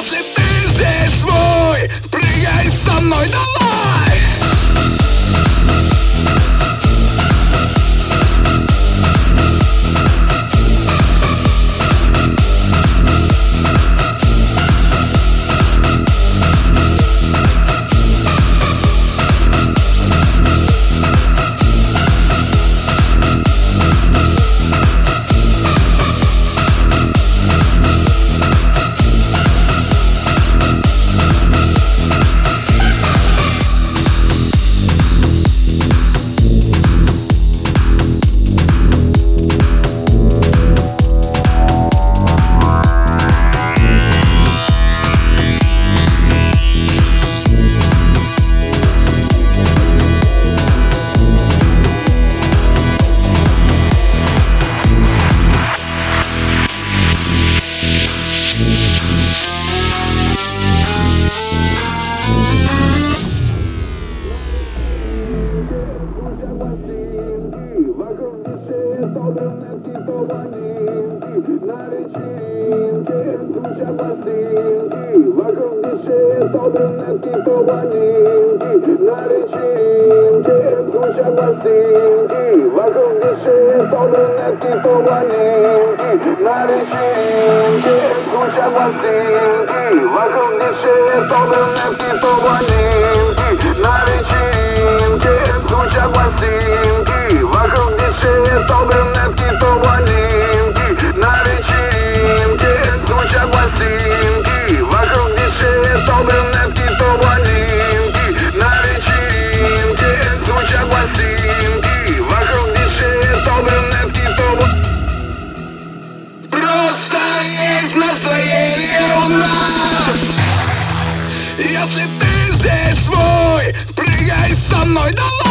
Если ты здесь свой, прыгай со мной, давай! звучат пластинки Вокруг висит брюнетки половинки На вечеринке звучат пластинки Вокруг висит брюнетки половинки На вечеринке звучат пластинки Вокруг висит брюнетки половинки На вечеринке звучат пластинки no, no, no.